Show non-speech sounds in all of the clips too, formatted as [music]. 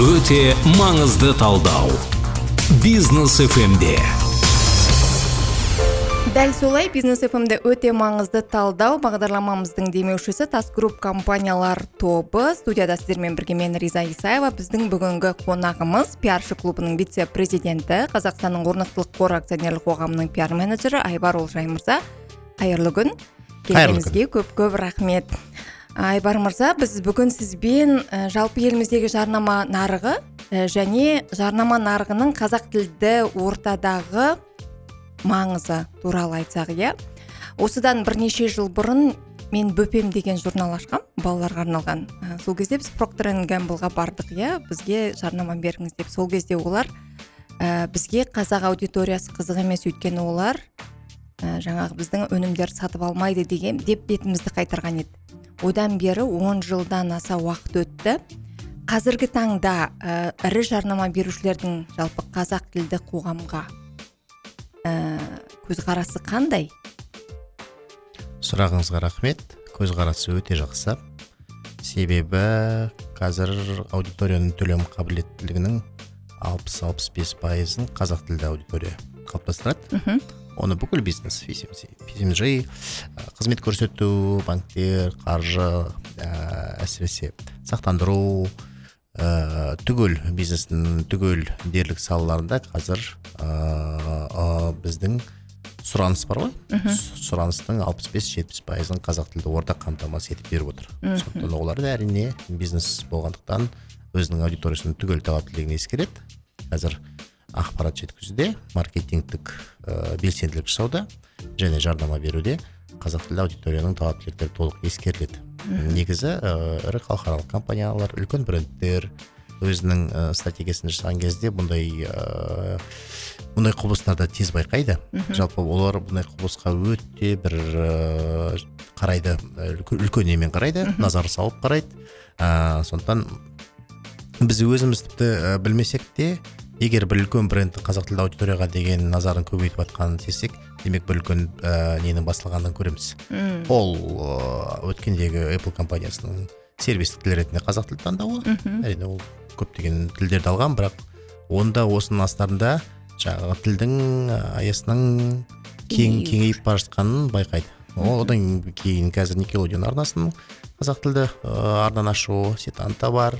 өте маңызды талдау. Бизнес фмде дәл солай бизнес фмде өте маңызды талдау. Бағдарламамыздың демеушісі тас групп компаниялар тобы. Студияда сіздермен бірге мен риза исаева біздің бүгінгі қонағымыз пиаршы клубының вице президенті қазақстанның орнықтылық қор акционерлік қоғамының пиар менеджері айбар олжай мырза. Қайырлы күн. Келгеніңізге көп көп рахмет. Айбар мырза біз бүгін сізбен ә, жалпы еліміздегі жарнама нарығы ә, және жарнама нарығының қазақ тілді ортадағы маңызы туралы айтсақ иә? Осыдан бірнеше жыл бұрын мен бөпем деген журнал ашқам балаларға арналған. Ә, сол кезде біз проктор гэмблға бардық иә? Бізге жарнама беріңіз деп. Сол кезде олар ә, бізге қазақ аудиториясы қызық емес өйткені олар ә, жаңағы біздің өнімдерді сатып алмайды деген деп бетімізді қайтарған еді. Одан бері 10 жылдан аса уақыт өтті. Қазіргі таңда ә, ірі жарнама берушілердің жалпы қазақ тілді қоғамға ә, көзқарасы қандай? Сұрағыңызға рахмет. Көзқарасы өте жақсы. Себебі қазір аудиторияның төлем қабілеттілігінің алпыс алпыс бес пайызын қазақ тілді аудитория қалыптастырады. Оны бүкіл бизнес псмж қызмет көрсету банктер қаржы ә, әсіресе сақтандыру ә, түгел бизнестің түгел дерлік салаларында қазір ә, біздің сұраныс бар ғой. Сұраныстың алпыс бес жетпіс пайызын қазақ тілді орта қамтамасыз етіп беріп отыр. Сондықтан олар да әрине бизнес болғандықтан өзінің аудиториясының түгел талаптылығын ескереді. Қазір ақпарат жеткізуде маркетингтік ә, белсенділік жасауда және жарнама беруде қазақ тілді аудиторияның талап тілектері толық ескеріледі. Негізі ә, ірі халықаралық компаниялар үлкен брендтер өзінің ә, стратегиясын жасаған кезде бұндай ә, бұндай құбылыстарды тез байқайды. Жалпы олар бұндай құбылысқа өте бір ә, қарайды үлкен немен қарайды назар салып қарайды. Ә, сондықтан біз өзіміз тіпті ә, білмесек те егер бір үлкен брендті қазақ тілді аудиторияға деген назарын көбейтіп жатқанын сезсек демек бір үлкен ә, ненің басталғанын көреміз. Мм. ол ә, өткендегі apple компаниясының сервистік тіл ретінде қазақ тілді таңдауы. Әрине ол көптеген тілдерді алған бірақ онда осының астарында жаңағы тілдің ә, аясының кең кеңейіп бара жатқанын байқайды. Одан кейін қазір никелодион арнасын қазақ тілді арнаны ашу сетанта бар.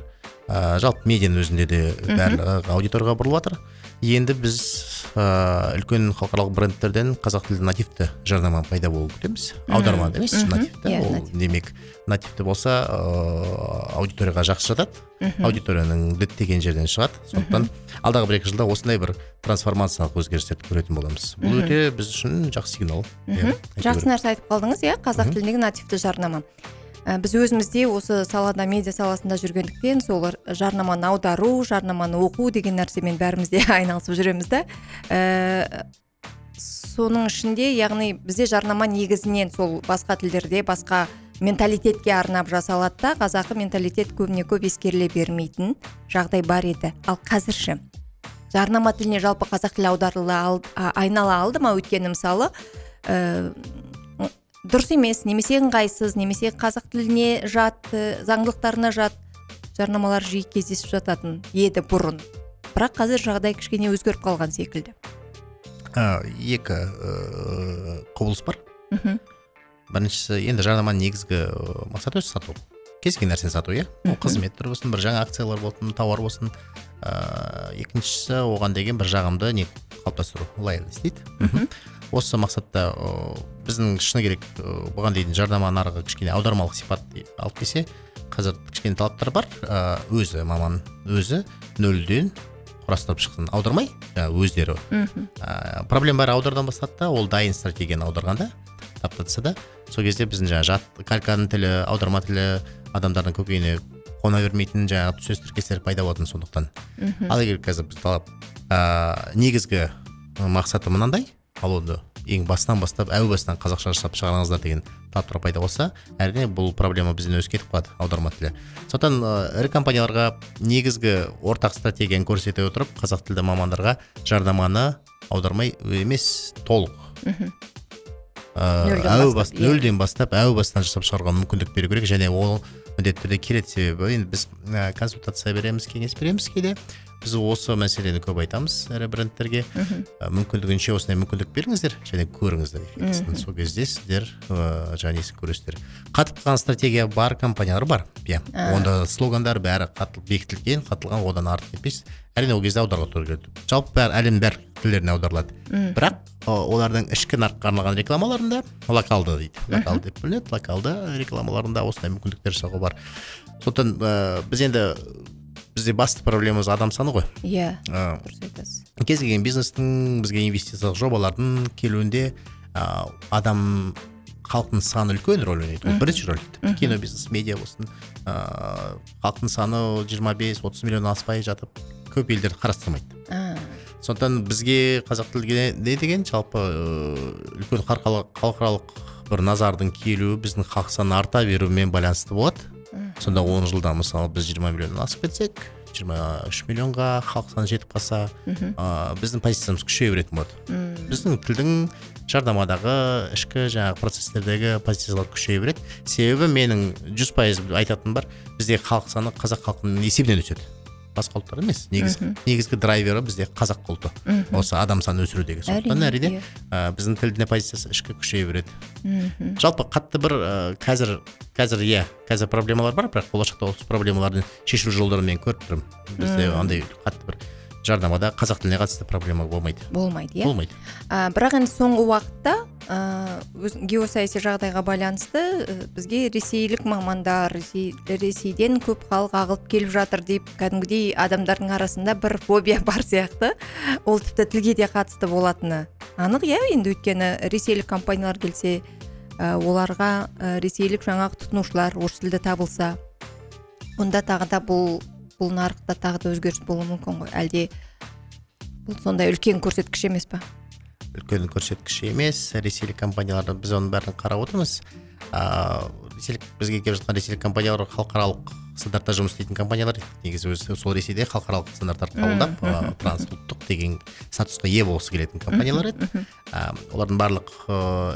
Ә, жалпы медианың өзінде де барлығы аудиторияға бұрылып жатыр енді біз ә, үлкен халықаралық брендтерден қазақ тілді нативті жарнама пайда болуын күтеміз аударма емес нативті. Иә, ол демек нативті болса ә, аудиторияға жақсы жатады аудиторияның діттеген жерден шығады. Сондықтан алдағы бір екі жылда осындай бір трансформациялық өзгерістерді көретін боламыз. Бұл өте біз үшін жақсы сигнал. Иә, жақсы нәрсе айтып қалдыңыз иә? Қазақ тіліндегі нативті жарнама. Ә, біз өзімізде осы салада медиа саласында жүргендіктен сол жарнаманы аудару жарнаманы оқу деген нәрсемен бәріміз де [laughs] айналысып жүреміз да. Ә, соның ішінде яғни бізде жарнама негізінен сол басқа тілдерде басқа менталитетке арнап жасалады да қазақы менталитет көбіне көп ескеріле бермейтін жағдай бар еді. Ал қазір ше жарнама тіліне жалпы қазақ тілі аударыла айнала алды ма өйткені мысалы? Ә, дұрыс емес немесе ыңғайсыз немесе қазақ тіліне жат ә, заңдылықтарына жат жарнамалар жиі кездесіп жататын еді бұрын. Бірақ қазір жағдай кішкене өзгеріп қалған секілді. Ә, екі ә, құбылыс бар. Мхм. Біріншісі енді жарнаманың негізгі ә, мақсаты өзі сату. Кез келген нәрсені сату иә? Ол қызмет түрі болсын бір жаңа акциялар болсын тауар болсын. Ә, екіншісі оған деген бір жағымды не қалыптастыру лояльность дейді. Мхм. Осы мақсатта ә, біздің шыны керек ә, бұған дейін жарнама нарығы кішкене аудармалық сипат алып келсе қазір кішкене талаптар бар. Ә, өзі маман өзі нөлден құрастырып шықсын. Аудармай жаңағы өздері. Мхм. Ә, проблема бәрі аудардан бастады да ол дайын стратегияны аударғанда таптатса да сол кезде біздің жаңағы жат кальканың тілі аударма тілі адамдардың көкейіне қона бермейтін жаңағы сөз тіркестер пайда болатын сондықтан. Мхм. Ал егер қазір біз талап ә, негізгі мақсаты мынандай ал оны ең басынан бастап әу бастан қазақша жасап шығарыңыздар деген талаптар пайда болса әрине бұл проблема бізден өзі кетіп қалады аударма тілі. Сондықтан ірі компанияларға негізгі ортақ стратегияны көрсете отырып қазақ тілді мамандарға жарнаманы аудармай емес толық. Мхм. Әу бастап, бас, иә. нөлден бастап әу бастан жасап шығаруға мүмкіндік беру керек және ол міндетті түрде келеді себебі енді біз ә, консультация береміз кеңес береміз кейде біз осы мәселені көп айтамыз ірі брендтерге. Ә, мүмкіндігінше осындай мүмкіндік беріңіздер және көріңіздер эффектісін сол кезде сіздер ыыы жаңағы несін көресіздер. Қатып қалған стратегия бар компаниялар бар. Иә онда слогандар бәрі қатыл бекітілген қатылған одан артық кетпейсіз әрине ол кезде аударуға тура келеді жалпы бәрі әлемнің бәр тілдеріне аударылады. Бірақ олардың ішкі нарыққа арналған рекламаларында локалды дейді. Локалды деп бөлінеді локалды рекламаларында осындай мүмкіндіктер жасауға бар. Сондықтан ә, біз енді бізде басты проблемамыз адам саны ғой. Иә Ы, дұрыс айтасыз. кез келген бизнестің бізге инвестициялық жобалардың келуінде ә, адам халықтың саны үлкен рөл ойнайды ол бірінші рөл тіпті кино бизнес медиа болсын ыыы халықтың саны 25-30 миллион аспай жатып көп елдер қарастырмайды. Сондықтан бізге қазақ тіліне не деген жалпы үлкен халықаралық бір назардың келуі біздің халық саны арта беруімен байланысты болады. Сонда он жылда мысалы біз 20 миллионнан асып кетсек 23 миллионға халық саны жетіп қалса ыыы, біздің позициямыз күшейе беретін болады. Біздің тілдің жарнамадағы ішкі жаңағы процестердегі позициялар күшейе береді. Себебі менің жүз пайыз айтатыным бар бізде халық саны қазақ халқының есебінен өседі. Басқа ұлттар емес. Негізгі негізгі драйвері бізде қазақ ұлты осы адам санын өсірудегі сондықтан Әрине, ә, біздің тілдің позициясы ішкі күшейе береді. Жалпы қатты бір ә, қазір қазір иә қазір проблемалар бар бірақ болашақта осы проблемаларды шешу жолдарын мен көріп тұрмын. Бізде андай қатты бір жарнамада қазақ тіліне қатысты проблема болмайды. Болмайды иә? Болмайды. А, бірақ енді соңғы уақытта ә, геосаяси жағдайға байланысты ә, бізге ресейлік мамандар ресей, ресейден көп халық ағылып келіп жатыр деп кәдімгідей адамдардың арасында бір фобия [laughs] бар сияқты. Ол тіпті тілге де қатысты болатыны анық иә? Енді өйткені ресейлік компаниялар келсе ә, оларға ә, ресейлік жаңағы тұтынушылар орыс тілді табылса онда тағы да бұл бұл нарықта тағы да өзгеріс болуы мүмкін ғой. Әлде бұл сондай үлкен көрсеткіш емес па үлкен көрсеткіш емес. Ресейлік компанияларды біз оның бәрін қарап отырмыз. Ыыы ресейлік бізге келіп жатқан ресейлік компаниялар халықаралық стандартта жұмыс істейтін компаниялар. Негізі өзі сол ресейде халықаралық стандарттарды қабылдап трансұлттық деген статусқа ие болғысы келетін компаниялар еді. олардың барлық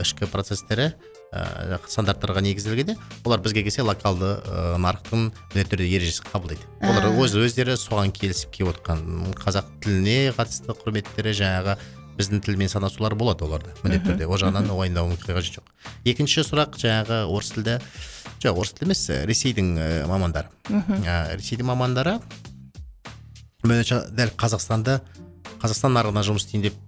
ішкі процестері ә, стандарттарға негізделгенде олар бізге келсе локалды ы, нарықтың міндетті түрде ережесін қабылдайды. Олар өз өздері соған келісіп келіп отқан қазақ тіліне қатысты құрметтері жаңағы біздің тілмен санасулар болады оларда міндетті түрде. Ол жағынан уайымдауының қажеті жоқ екінші сұрақ жаңағы орыс тілді жоқ орыс тілді емес ресейдің ә, мамандары. Ә, ресейдің мамандары дәл қазақстанды қазақстан нарығына жұмыс істейін деп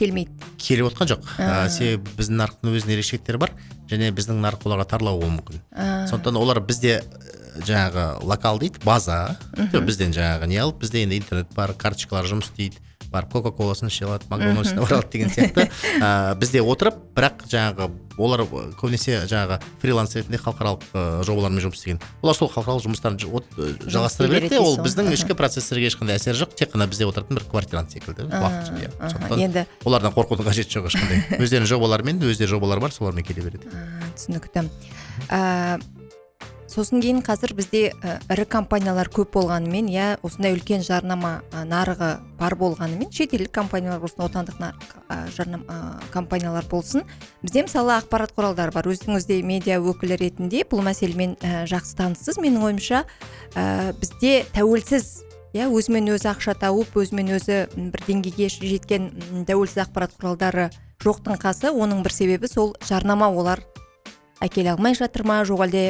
келмейді. Келіп отқан жоқ. Ә, себебі біздің нарықтың өзінің ерекшеліктері бар және біздің нарық оларға тарлау болуы мүмкін. Сондықтан олар бізде ә, жаңағы локал дейді база. Жоқ, бізден жаңағы не алып бізде енді интернет бар карточкалар жұмыс істейді. Барып кока коласын іше алады макдональдсына бара алады деген сияқты. [laughs] Ә, бізде отырып бірақ жаңағы олар көбінесе жаңағы фриланс ретінде халықаралық ә, жобалармен жұмыс істеген. Олар сол халықаралық жұмыстарын жалғастыра береді де ол біздің ішкі процесстерге ешқандай әсері жоқ тек қана бізде отыратын бір квартирант секілді уақытша сондықтан енді олардан қорқудың қажеті жоқ ешқандай. [laughs] Өздерінің жобаларымен өздері жобалары бар солармен келе береді. Түсінікті. Сосын кейін қазір бізде ірі компаниялар көп болғанымен иә осындай үлкен жарнама нарығы бар болғанымен шетелдік компаниялар болсын отандық жарнама компаниялар болсын. Бізде мысалы ақпарат құралдары бар. Өзіңіз де медиа өкілі ретінде бұл мәселемен жақсы таныссыз менің ойымша бізде тәуелсіз иә өзімен өзі ақша тауып өзімен өзі бір деңгейге жеткен тәуелсіз ақпарат құралдары жоқтың қасы. Оның бір себебі сол жарнама олар әкеле алмай жатыр ма? Жоқ әлде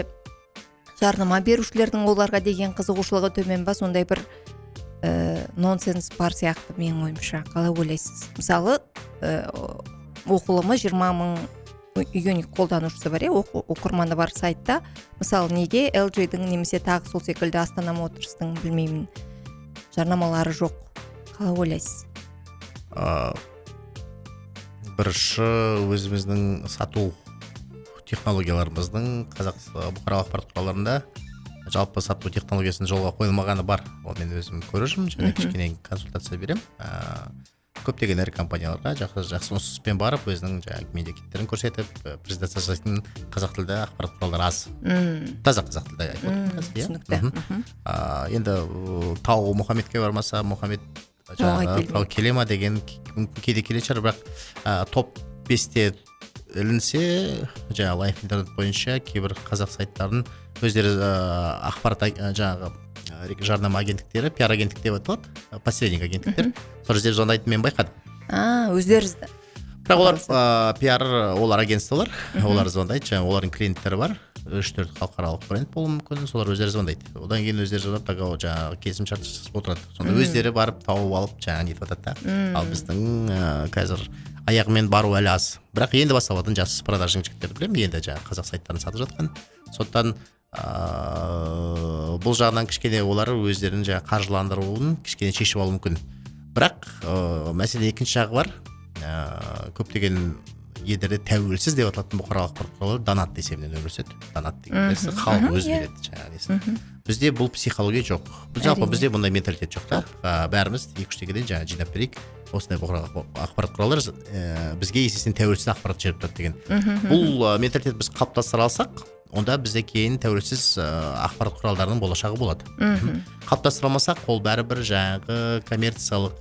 жарнама берушілердің оларға деген қызығушылығы төмен ба? Сондай бір ә, нонсенс бар сияқты менің ойымша. Қалай ойлайсыз? Мысалы ә, оқылымы 20 мың юник қолданушысы бар иә? Оқырманы бар сайтта. Мысалы неге LG-дің немесе тағы сол секілді астана моторстың білмеймін жарнамалары жоқ? Қалай ойлайсыз? Ә, бірінші өзіміздің сату технологияларымыздың қазақ бұқаралық ақпарат құралдарында жалпы сату технологиясының жолға қойылмағаны бар. Ол мен өзім көріп жүрмін. Және кішкене консультация беремін. Ә, көптеген ірі компанияларға жақсы жақсы ұсыныспен барып өзінің жаңағы медиакеттерін көрсетіп ә, презентация жасайтын қазақ тілді ақпарат құралдары аз. Мм. Таза қазақ тілді айтып отырмын қазір, иә? түсінікті. Енді тау мұхаммедке бармаса мұхаммед жаңағы тау келе ма деген мүмкін кейде келетін шығар бірақ топ бесте ілінсе жаңағы лайф интернет бойынша кейбір қазақ сайттарын өздері ә, ақпарат ә, жаңағы ә, жарнама агенттіктері пиар агенттік деп аталады посредник агенттіктер. Сол жерде звондайтынын мен байқадым. А өздеріңіз бірақ олар ә, пиар олар агентстволар. Олар звондайды жаңағы олардың клиенттері бар. Үш төрт халықаралық бренд болуы мүмкін солар өздері звондайды. Одан кейін өздері звондап договор жаңағы келісімшарт жасасып отырады. Сонда өздері барып тауып алып жаңағы нетіп жатады да. Ал біздің ә, қазір аяғымен бару әлі аз. Бірақ енді басталатын жас продажный жігіттерді білемін. Енді жаңағы қазақ сайттарын сатып жатқан. Сондықтан ыыы бұл жағынан кішкене олар өздерінің жаңағы қаржыландыруын кішкене шешіп алуы мүмкін. Бірақ ыыы мәселе екінші жағы бар. Ыыы көптеген елдерде тәуелсіз деп аталатын бұқаралық ақпарат құралдары донат есебінен өмір сүреді донат деген нәрсе халық өзі береді жаңағы несін бізде бұл психология жоқ біз жалпы бізде бұндай менталитет жоқ та бәріміз екі үш теңгеден жаңағы жинап берейік осындай бұқаралық ақпарат құралдары ә, бізге есесіне тәуелсіз ақпарат жіберіп тұрады деген бұл ә, менталитет біз қалыптастыра алсақ онда бізде кейін тәуелсіз ә, ақпарат құралдарының болашағы болады. Мхм. Қалыптастыра алмасақ ол бәрібір жаңағы коммерциялық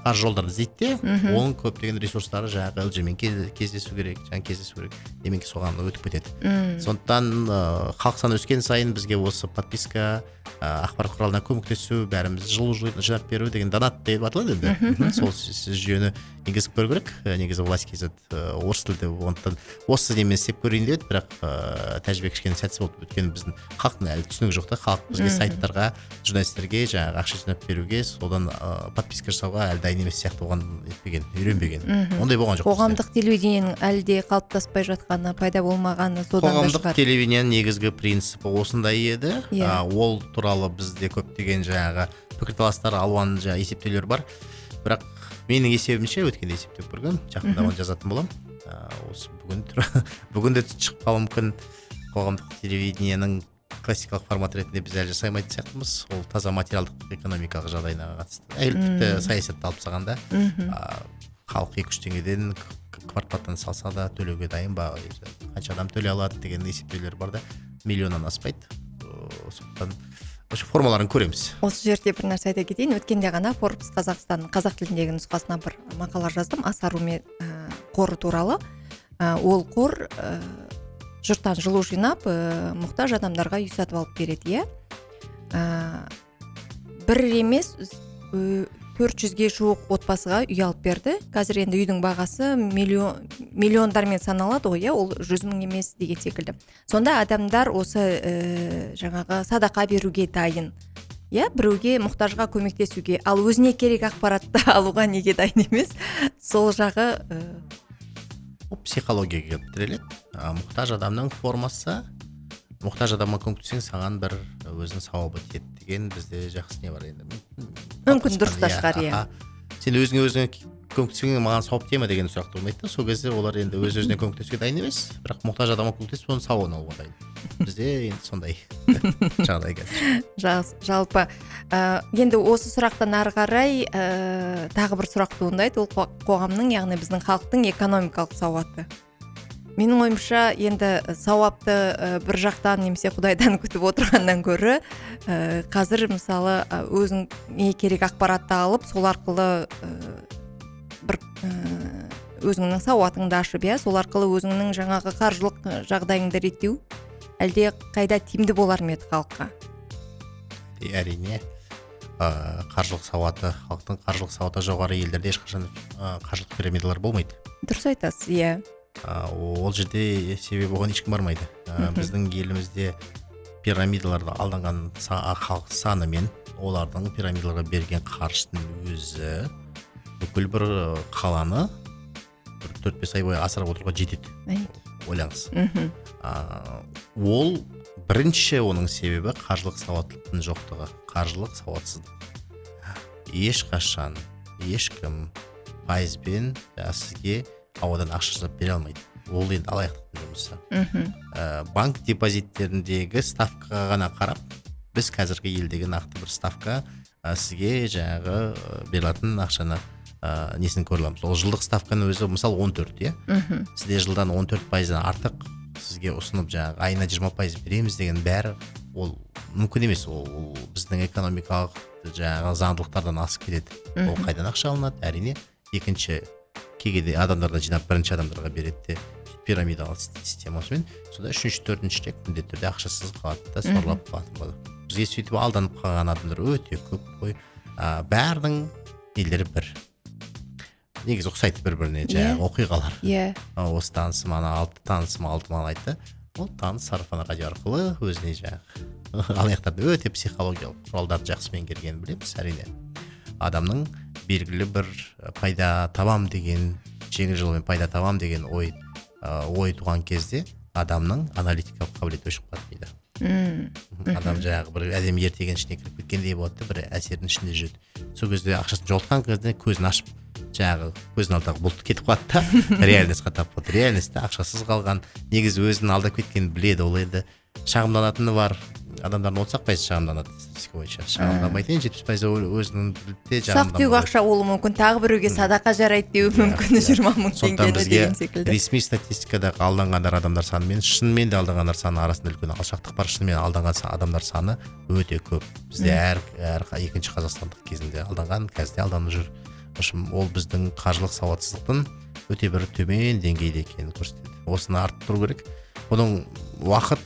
қаржы жолдарды іздейді де оның көптеген ресурстары жаңағы лжмен кез- кездесу керек жаңағы кездесу керек. Немен соған өтіп кетеді. Сондықтан ыыы халық саны өскен сайын бізге осы подписка ә, ақпарат құралына көмектесу бәріміз жылу жи- жинап беру деген донат деп аталады енді. Сол жүйені енгізіп көру керек. Негізі власть kz орыс тілді сондықтан осы немен істеп көрейін деп бірақ ыыы тәжірибе кішкене сәтсіз болды өйткені біздің халықтың әлі түсінігі жоқ та. Халық бізге сайттарға журналистерге жаңағы ақша жинап беруге содан ыыы подписка жасауға әлі дайын емес сияқты оған нетпеген үйренбеген. Ондай болған жоқ қоғамдық телевидениенің әлі де қалыптаспай жатқаны пайда болмағаны содан да қоғамдық телевидениенің негізгі принципі осындай еді. Иә. А, ол туралы бізде көптеген жаңағы пікірталастар алуан жаңағы есептеулер бар. Бірақ менің есебімше өткенде есептеп көргенмін жақында оны жазатын боламын. А, осы бүгін [laughs] бүгін де шығып қалуы мүмкін. Қоғамдық телевидениенің классикалық формат ретінде біз әлі жасай алмайтын сияқтымыз. Ол таза материалдық экономикалық жағдайына қатысты. Әлі тіпті саясатты алып тастағанда халық екі үш теңгеден квартплатаны салса да төлеуге дайын. Ба қанша адам төлей алады деген есептеулер бар да. Миллионнан аспайды. Ыыы, сондықтан формаларын көреміз. Осы жерде бір нәрсе айта кетейін. Өткенде ғана форбс қазақстан қазақ тіліндегі нұсқасына бір мақала жаздым. Асаруме ә, қоры туралы. Ә, ол қор ә, жұрттан жылу жинап ә, мұқтаж адамдарға үй сатып алып береді иә. Ә, бір емес төрт жүзге жуық отбасыға үй алып берді. Қазір енді үйдің бағасы миллион миллиондармен саналады ғой иә? Ол жүз мың емес деген секілді. Сонда адамдар осы ә, жаңағы садақа беруге дайын иә? Біреуге мұқтажға көмектесуге. Ал өзіне керек ақпаратты [laughs] алуға неге дайын емес? Сол жағы ә, ол психологияға келіп тіреледі. Мұқтаж адамның формасы мұқтаж адамға көмектессең саған бір өзінің сауабы тиеді деген бізде жақсы не бар енді. Мүмкін дұрыс та шығар, иә. аха. сен өзіңе өзіңе көмектессең маған сауап тие ма деген сұрақ туындайды да. Сол кезде олар енді өз өзіне көмектесуге дайын емес. Бірақ мұқтаж адамға көмектесіп оның сауабын алуға дайын. Бізде енді сондай [laughs] жағдай қазір жалпы ә, енді осы сұрақтан ары қарай ә, тағы бір сұрақ туындайды ол қо- қоғамның яғни біздің халықтың экономикалық сауаты. Менің ойымша енді сауапты ә, бір жақтан немесе құдайдан күтіп отырғаннан гөрі ә, қазір мысалы өзің не керек ақпаратты алып сол арқылы ә, бір ә, өзіңнің сауатыңды ашып иә сол арқылы өзіңнің жаңағы қаржылық жағдайыңды реттеу әлде қайда тиімді болар ма еді халыққа? Әрине ә, қаржылық сауаты халықтың қаржылық сауаты жоғары елдерде ешқашан ә, қаржылық пирамидалар болмайды. Дұрыс айтасыз иә. Ол жерде себебі оған ешкім бармайды. Біздің елімізде пирамидаларға алданған халық саны мен олардың пирамидаларға берген қаржысының өзі бүкіл бір қаланы бір төрт бес ай бойы асырап отыруға жетеді. Ойлаңыз. Мхм. Ол бірінші оның себебі қаржылық сауаттылықтың жоқтығы қаржылық сауатсыздық. Ешқашан ешкім пайызбен сізге ауадан ақша жасап бере алмайды. Ол енді алаяқтықтың жұмысы мхм. Ә, банк депозиттеріндегі ставкаға ғана қарап біз қазіргі елдегі нақты бір ставка ә, сізге жаңағы ә, берілетін ақшаны ә, несін көре аламыз? Ол жылдық ставканың өзі мысалы 14 иә? Мхм. Сізде жылдан 14 пайыздан артық сізге ұсынып жаңағы айына 20 пайыз береміз деген бәрі ол мүмкін емес. Ол, ол біздің экономикалық жаңағы заңдылықтардан асып кетеді ол қайдан ақша алынады? Әрине екінші кей кезде адамдардан жинап бірінші адамдарға береді де пирамидалық системасымен сонда үшінші төртіншіде міндетті түрде ақшасыз қалады да сорлап қалатын болады бізге сөйтіп алданып қалған адамдар өте көп қой ә, бәрінің нелері бір негізі ұқсайды бір біріне жаңағы оқиғалар иә. А, осы танысым ана алты танысым алты маған айтты. Ол таныс сарафан радио арқылы өзіне жаңағы [laughs] алаяқтарды өте психологиялық құралдарды жақсы меңгергенін білеміз әрине. Адамның белгілі бір пайда табам деген жеңіл жолмен пайда табам деген ой ә, ой туған кезде адамның аналитикалық қабілеті өшіп қалады дейді. Мм. Адам жаңағы бір әдемі ертегінің ішіне кіріп кеткендей болады да бір әсердің ішінде жүреді сол кезде ақшасын жоғалтқан кезде көзін ашып жаңағы көзінің алдындағы бұлт кетіп қалады да. [laughs] Реальностьқа тап болады реальностьта ақшасыз қалған. Негізі өзін алдап кеткенін біледі ол енді. Шағымданатыны бар. Адамдардың отыз ақ пайызы шағымданады статистика бойынша шағымданбайтын енді жетпіс пайызы ол өзінің ұсақ түйек ақша болуы мүмкін тағы біреуге садақа жарайды деуі мүмкін жиырма мың теңгені бізге деген секілді. ресми статистикадағы алданғандар адамдар саны мен шынымен де алданғандар саны арасында үлкен алшақтық бар. Шынымен алданған адамдар саны өте көп. Бізде әр әр екінші қазақстандық кезінде алданған қазір де алданып жүр. В общем ол біздің қаржылық сауатсыздықтың өте бір төмен деңгейде екенін көрсетеді. Осыны арттыру керек. Бұның уақыт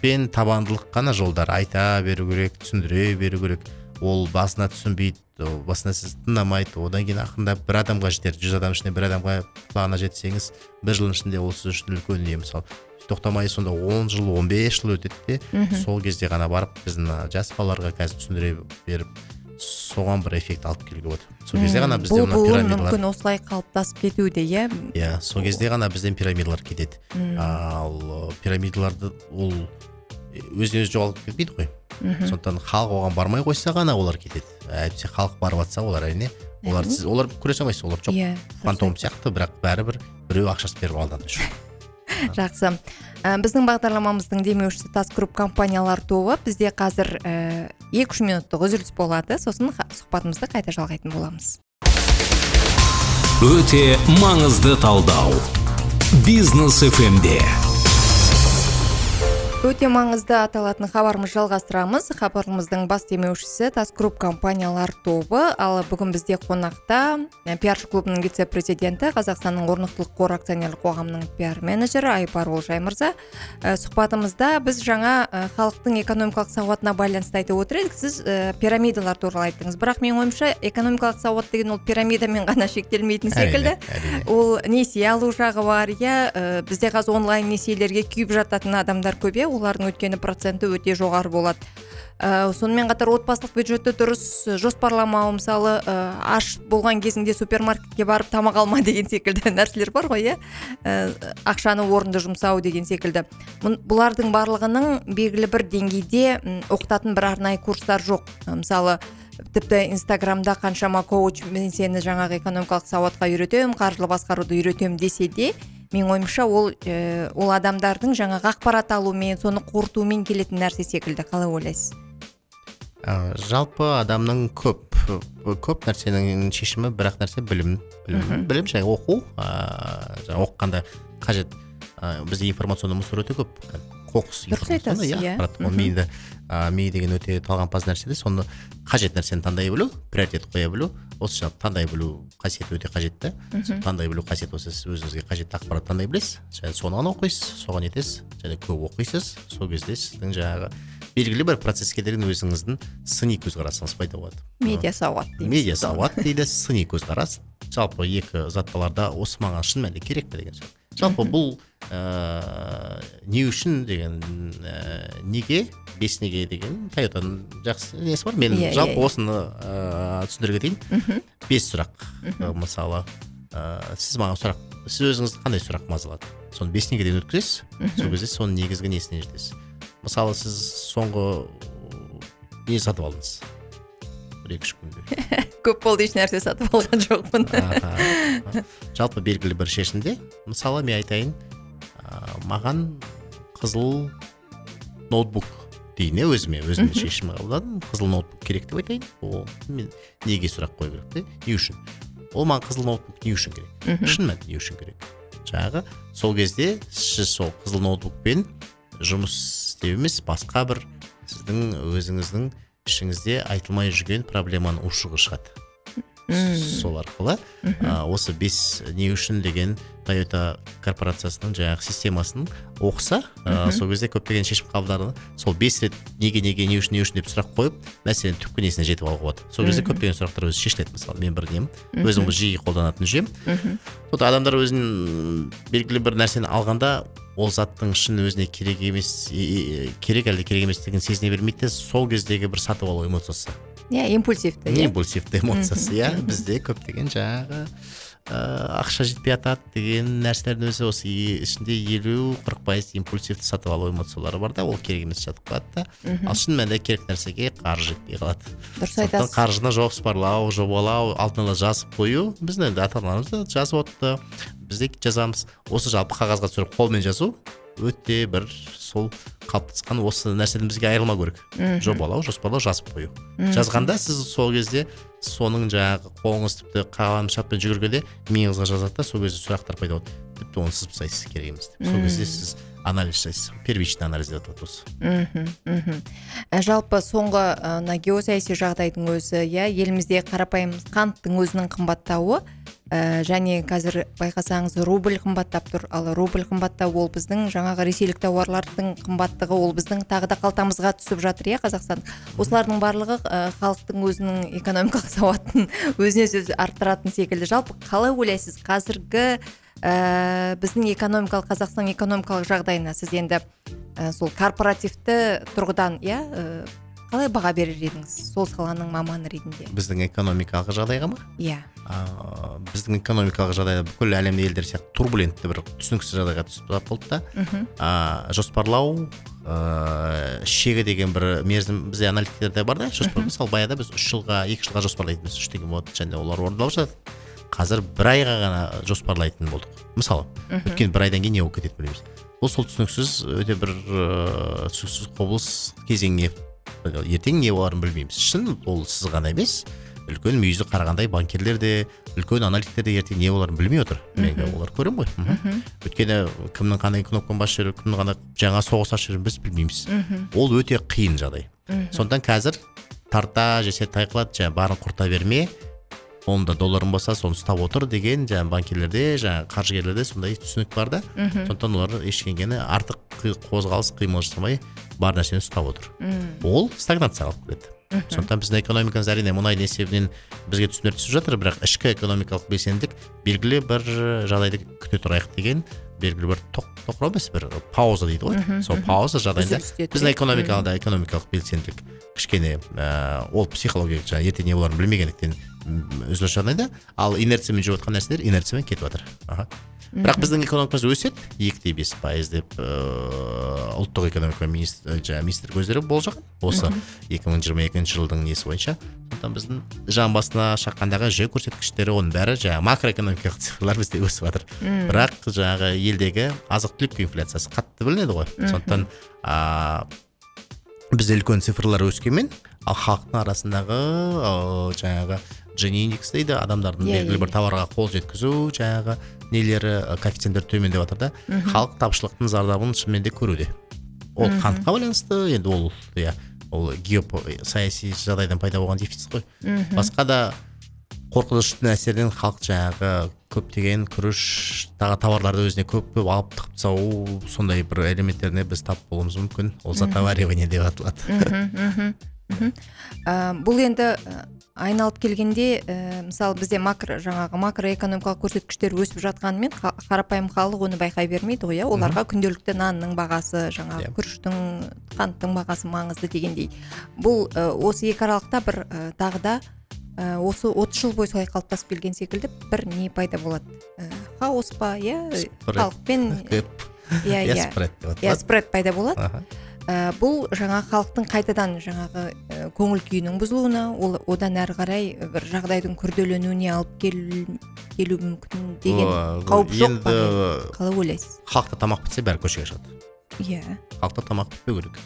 пен табандылық қана жолдар. Айта беру керек түсіндіре беру керек. Ол басына түсінбейді ол басына сіз тыңдамайды. Одан кейін ақырындап бір адамға жетеді жүз адам ішінде бір адамға құлағына жетсеңіз бір жылдың ішінде ол сіз үшін үлкен не мысалы тоқтамай сонда он жыл он бес жыл өтеді де сол кезде ғана барып біздің жас балаларға қазір түсіндіре беріп соған бір эффект алып келуге болады. Сол кезде ғана бізде бұл мына пирамидалар мүмкін осылай қалыптасып кетуде иә? Иә сол кезде ғана бізден пирамидалар кетеді. Ал пирамидаларды ол өзінен өзі жоғалып кетпейді ғой. Сондықтан халық оған бармай қойса ғана олар кетеді. Әйтпесе халық барып жатса олар әрине олар сіз олар көре салмайсыз олар жоқ. Иә фантом сияқты бірақ бәрібір біреу ақшасын беріп алданып жүр [laughs] жақсы. Ә, біздің бағдарламамыздың демеушісі тас групп компаниялар тобы бізде қазір ә, екі үш минуттық үзіліс болады. Сосын сұхбатымызды қайта жалғайтын боламыз. Өте маңызды талдау. Бизнес фмде өте маңызды аталатын хабарымыз жалғастырамыз. Хабарымыздың бас демеушісі тас групп компаниялар тобы. Ал бүгін бізде қонақта пиаршы клубының вице президенті қазақстанның орнықтылық қор акционерлік қоғамының пиар менеджері айпар олжай мырза. Ә, сұхбатымызда біз жаңа ә, халықтың экономикалық сауатына байланысты айтып отыр едік. Сіз ә, пирамидалар туралы айттыңыз. Бірақ менің ойымша экономикалық сауат деген ол пирамидамен ғана шектелмейтін секілді. әрине. Ол несие алу жағы бар иә ә, бізде қазір онлайн несиелерге күйіп жататын адамдар көп иә олардың өйткені проценті өте жоғары болады. Ә, сонымен қатар отбасылық бюджетті дұрыс жоспарламау мысалы ә, аш болған кезіңде супермаркетке барып тамақ алма деген секілді [laughs] нәрселер бар ғой иә? Ә, ақшаны орынды жұмсау деген секілді. Бұлардың барлығының белгілі бір деңгейде оқытатын бір арнайы курстар жоқ. Мысалы тіпті инстаграмда қаншама коуч мен сені жаңағы экономикалық сауатқа үйретемін қаржылы басқаруды үйретемін десе де менің ойымша ол ә, ол адамдардың жаңағы ақпарат алумен соны қорытумен келетін нәрсе секілді қалай ойлайсыз? Ә, жалпы адамның көп көп нәрсенің шешімі бір ақ нәрсе білім білім білім және оқу. Ыыы оқығанда қажет ә, бізде информационный мусор өте көп. Қоқыс Дұрыс информационный, айтасыз, иә. ақпарат ә, ми деген өте талғампаз нәрсе де соны қажет нәрсені таңдай білу приоритет қоя білу осы жаңағы таңдай білу қасиеті өте қажет та таңдай білу қасиеті болса сіз өзіңізге қажетті ақпарат таңдай білесіз және соны ғана оқисыз соған нетесіз және көп оқисыз сол кезде сіздің жаңағы белгілі бір процесске деген өзіңіздің сыни көзқарасыңыз пайда болады. Медиа сауат дейміз. Медиа сауат дейді сыни көзқарас. Жалпы екі затталарда осы маған шын мәнінде керек пе деген сұрақ. Жалпы бұл ыыы не үшін деген ә, неге бес неге деген тойотаның жақсы несі бар. Мен Иә, жалпы иә. осыны ыыы түсіндіре кетейін. Бес сұрақ Ы, мысалы ыыы сіз маған сұрақ сіз өзіңізді қандай сұрақ мазалады? Соны бес негеден өткізесіз сол кезде соның негізгі несіне жетесіз. Мысалы сіз соңғы не сатып алдыңыз? Бір екі үш күнде көп болды еш нәрсе сатып алған жоқпын жалпы белгілі бір шешімде мысалы мен айтайын ә, маған қызыл ноутбук дейін иә өзіме өзіме шешім қабылдадым. Қызыл ноутбук керек деп айтайын. Ол мен неге сұрақ қою керек те? Не үшін? Ол маған қызыл ноутбук не үшін керек? Шын мәнінде не үшін керек? Жаңағы сол кезде сіз сол қызыл ноутбукпен жұмыс істеу емес басқа бір сіздің өзіңіздің ішіңізде айтылмай жүрген проблеманың ушығы шығады. Сол арқылы осы бес не үшін деген тойота корпорациясының жаңағы системасын оқыса сол кезде көптеген шешім қабылдады сол бес рет неге неге не үшін не үшін деп сұрақ қойып мәселенің түпкі несіне жетіп алуға болады. Сол кезде көптеген сұрақтар өзі шешіледі мысалы мен бір немін өзім жиі қолданатын жүйем сондықтан адамдар өзін белгілі бір нәрсені алғанда ол заттың шын өзіне керек емес керек әлде керек еместігін сезіне бермейді де сол кездегі бір сатып алу эмоциясы. Иә импульсивті иә? импульсивті эмоциясы иә? Бізде көптеген жаңағы ақша жетпей жатады деген нәрселердің өзі осы ішінде елу қырық пайыз импульсивті сатып алу эмоциялары бар да ол керек емес жатып қалады да. Ал шын мәнінде керек нәрсеге қаржы жетпей қалады. Дұрыс айтасыз. қаржыны жоспарлау жобалау алдын ала жазып қою. Біздің енді ата аналарымыз да жазып отырды біз де жазамыз. Осы жалпы қағазға түсіріп қолмен жазу. Өте бір сол қалыптасқан осы нәрседен бізге айырылмау керек. Жобалау жоспарлау жазып қою. Жазғанда сіз сол кезде соның жаңағы қолыңыз тіпті қалам шаппен жүгіргенде миыңызға жазады да сол кезде сұрақтар пайда болады. Тіпті оны сызып тастайсыз керек емес деп. Сол кезде сіз анализ жасайсыз первичный анализ деп аталады осы мхм мхм. Ә, жалпы соңғы мына геосаяси жағдайдың өзі иә елімізде қарапайым қанттың өзінің қымбаттауы ә, және қазір байқасаңыз рубль қымбаттап тұр. Ал рубль қымбаттау ол біздің жаңағы ресейлік тауарлардың қымбаттығы ол біздің тағы да қалтамызға түсіп жатыр иә қазақстан. Осылардың барлығы халықтың өзінің экономикалық [laughs] сауатын өзіне сөз арттыратын секілді. Жалпы қалай ойлайсыз қазіргі ә, біздің экономикалық қазақстан экономикалық жағдайына сіз енді ә, сол корпоративті тұрғыдан иә қалай баға берер едіңіз сол саланың маманы ретінде? Біздің экономикалық жағдайға ма? Иә. А, біздің экономикалық жағдайда бүкіл әлемдегі елдер сияқты турбулентті бір түсініксіз жағдайға түсіп болды да. Мхм. Жоспарлау ә, шегі деген бір мерзім бізде аналитиктерде бар да жоспар. Мысалы баяғыда біз үш жылға екі жылға жоспарлайтынбыз үш деген болады. Және олар орындалып жатады. Қазір бір айға ғана жоспарлайтын болдық. Мысалы өйткені бір айдан кейін не болып кететінін білмейміз бұл сол түсініксіз өте бір ыыы түсініксіз құбылыс кезеңіне ертең не боларын білмейміз. Шын ол сіз ғана емес үлкен мүйізі қарағандай банкирлер де үлкен аналитиктер де ертең не боларын білмей отыр. Мен олар көремін ғой. Өйткені кімнің қандай кнопканы басып жүр кімнің қандай жаңа соғыс ашып біз білмейміз. Ол өте қиын жағдай. Сондықтан қазір тарта жесе тайқылады жаңағы барын құрта берме. Қолында долларың болса соны ұстап отыр деген жаңағы банкирлерде жаңағы қаржыгерлерде сондай түсінік бар да. Сондықтан олар ештеңені артық қозғалыс қимыл жасамай бар нәрсені ұстап отыр. Ол стагнацияға алып келеді сондықтан біздің экономикамыз әрине мұнайдың есебінен бізге түсімдер түсіп жатыр бірақ ішкі экономикалық белсенділік белгілі бір жағдайды күте тұрайық деген белгілі бір тоқ тоқырау емес бір пауза дейді ғой. Сол пауза жағдайында біздің экономикада экономикалық белсенділік кішкене ә, ол психологиялық жаңағы ертең не боларын білмегендіктен үзіліс жағдайда ал инерциямен жүріп жатқан нәрселер инерциямен кетіп жатыр. Аха. Бірақ біздің экономикамыз өседі. Екі де бес пайыз деп ыыы ұлттық экономика министр жаңағы министрлік өздері болжаған осы екі мың жиырма екінші жылдың несі бойынша. Сондықтан біздің жан басына шаққандағы жүйе көрсеткіштері оның бәрі жаңағы макроэкономикалық цифрлар бізде өсіп жатыр. Бірақ жаңағы елдегі азық түлік инфляциясы қатты білінеді ғой. Сондықтан аа бізде үлкен цифрлар өскенмен ал халықтың арасындағы ыыы жаңағы индекс дейді. Адамдардың Иә, белгілі иә, бір товарға қол жеткізу жаңағы нелері ы, коэффициенттері төмендеп жатыр да. Халық тапшылықтың зардабын шынымен де көруде. Ол қантқа байланысты енді ол иә ол геосаяси жағдайдан пайда болған дефицит қой. Басқа да қорқыныштың әсерінен халық жаңағы көптеген күріш тағы товарларды өзіне көп көп алып тығып тастау сондай бір элементтеріне біз тап болуымыз мүмкін. Ол затоваривание деп аталады Ә, бұл енді ә, айналып келгенде ә, мысалы бізде макро жаңағы макроэкономикалық көрсеткіштер өсіп жатқанымен қа- қарапайым халық оны байқай бермейді ғой иә? Оларға күнделікті нанның бағасы жаңағы Иә. күріштің қанттың бағасы маңызды дегендей. Бұл ә, осы екі аралықта бір ә, тағы да ә, осы 30 жыл бойы солай қалыптасып келген секілді бір не пайда болады? Ә, хаос па иә? Халықпен иә [laughs] иә иә. спред иә спред пайда болады. Ә, бұл жаңа халықтың қайтадан жаңағы ә, көңіл күйінің бұзылуына ол одан әрі қарай бір жағдайдың күрделенуіне алып кел, келуі мүмкін деген қауіп жоқ па? енді қалай ойлайсыз? халықта тамақ бітсе бәрі көшеге шығады. Иә. Халықта тамақ бітпеу керек.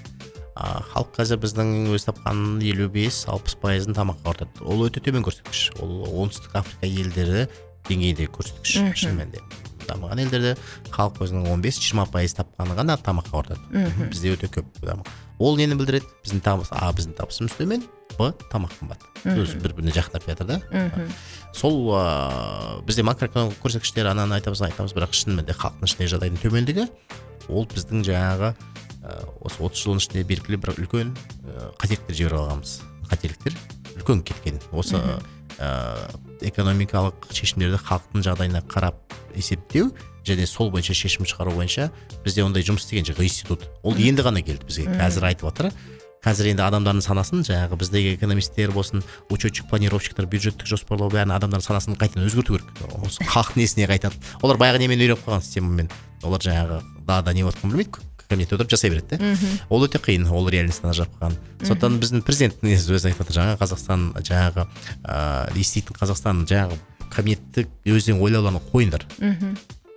Халық қазір біздің өз тапқан елу бес алпыс пайызын тамаққа ауыртады ол өте төмен көрсеткіш. Ол оңтүстік африка елдері деңгейіндегі көрсеткіш шын мәнінде. Дамыған елдерде халық өзінің он бес жиырма пайыз тапқаны ғана тамаққа Мхм. бізде өте көп ол нені білдіреді? Біздің табыс а біздің табысымыз төмен б тамақ қымбат. Өзі бір біріне жақтап жатыр да. Сол ыыы бізде макроэкономикалық көрсеткіштер ананы айтамыз айтамыз бірақ шынымен де халықтың ішіндегі жағдайдың төмендігі ол біздің жаңағы осы отыз жылдың ішінде белгілі бір үлкен қателіктер жіберіп алғанбыз қателіктер үлкен кеткен. Осы экономикалық шешімдерді халықтың жағдайына қарап есептеу және сол бойынша шешім шығару бойынша бізде ондай жұмыс істеген жоқ институт. Ол енді ғана келді бізге қазір айтып жатыр қазір енді адамдардың санасын жаңағы біздегі экономисттер болсын учетчик планировщиктер бюджеттік жоспарлау бәрін адамдардың санасын қайтадан өзгерту керек. Осы халықтың несіне қайтады? Олар баяғы немен үйреніп қалған системамен. Олар жаңағы далада не жатқанын білмейді кабинетте отырып жасай береді да ол өте қиын ол реальностьтен ажырап қалған сондықтан біздің президенттің өзі айтып жатыр жаңа қазақстан жаңағы ыыы еститін қазақстан жаңағы кабинетті өздерің ойлауларыңа қойыңдар.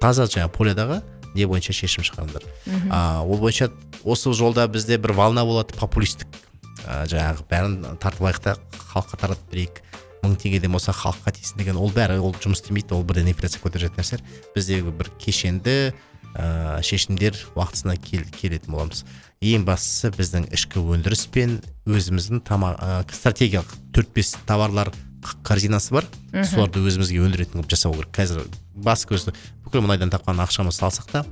Таза жаңағы полядағы не бойынша шешім шығарыңдар. А, ол бойынша осы жолда бізде бір волна болады популистік жаңағы бәрін тартып алайық та халыққа таратып берейік. Мың теңгеден болса халыққа тисін деген ол бәрі ол жұмыс істемейді ол бірден инфляция көтеретін нәрселер. Біздегі бір кешенді ә, шешімдер уақытысына кел, келетін боламыз. Ең бастысы біздің ішкі өндіріс пен өзіміздің тамақ ә, стратегиялық төрт бес товарлар корзинасы бар. Соларды өзімізге өндіретін қылып жасау керек. Қазір бас көзді бүкіл мұнайдан тапқан ақшамызды салсақ та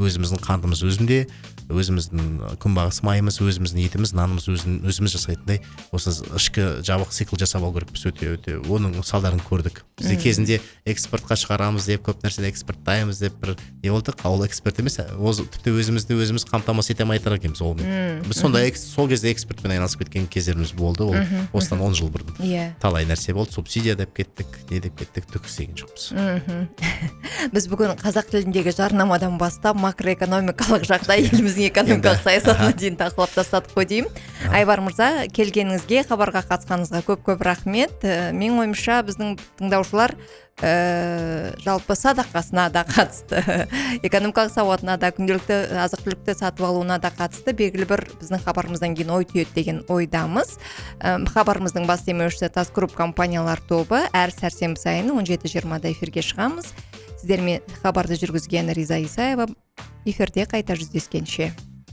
өзіміздің қантымыз өзінде. Өзіміздің күнбағыс майымыз өзіміздің етіміз нанымыз өзін, өзіміз жасайтындай осы ішкі жабық цикл жасап алу керекпіз. Өте өте. Оның салдарын көрдік. Бізде кезінде экспортқа шығарамыз деп көп нәрсені экспорттаймыз деп бір не болдық. Ол экспорт емес ол тіпті өзімізді өзіміз қамтамасыз ете алмай жатыр екенбіз онымен біз сондай экс- сол кезде экспортпен айналысып кеткен кездеріміз болды. Ол осыдан он жыл бұрын. Иә. Талай нәрсе болды. Субсидия деп кеттік не деп кеттік түк істеген жоқпыз. [laughs] Біз бүгін қазақ тіліндегі жарнамадан бастап макроэкономикалық жағдай еліміздің экономикалық саясатына дейін талқылап тастадық қой деймін. Айбар мырза келгеніңізге хабарға қатысқаныңызға көп көп рахмет. Ә, менің ойымша біздің тыңдаушылар ә, жалпы садақасына да қатысты. [laughs] Экономикалық сауатына да күнделікті азық түлікті сатып алуына да қатысты белгілі бір біздің хабарымыздан кейін ой түйеді деген ойдамыз. Ә, хабарымыздың бас демеушісі тас групп компаниялар тобы әр сәрсенбі сайын он жеті жиырмада эфирге шығамыз. Сіздермен хабарды жүргізген риза исаева эфирде қайта жүздескенше.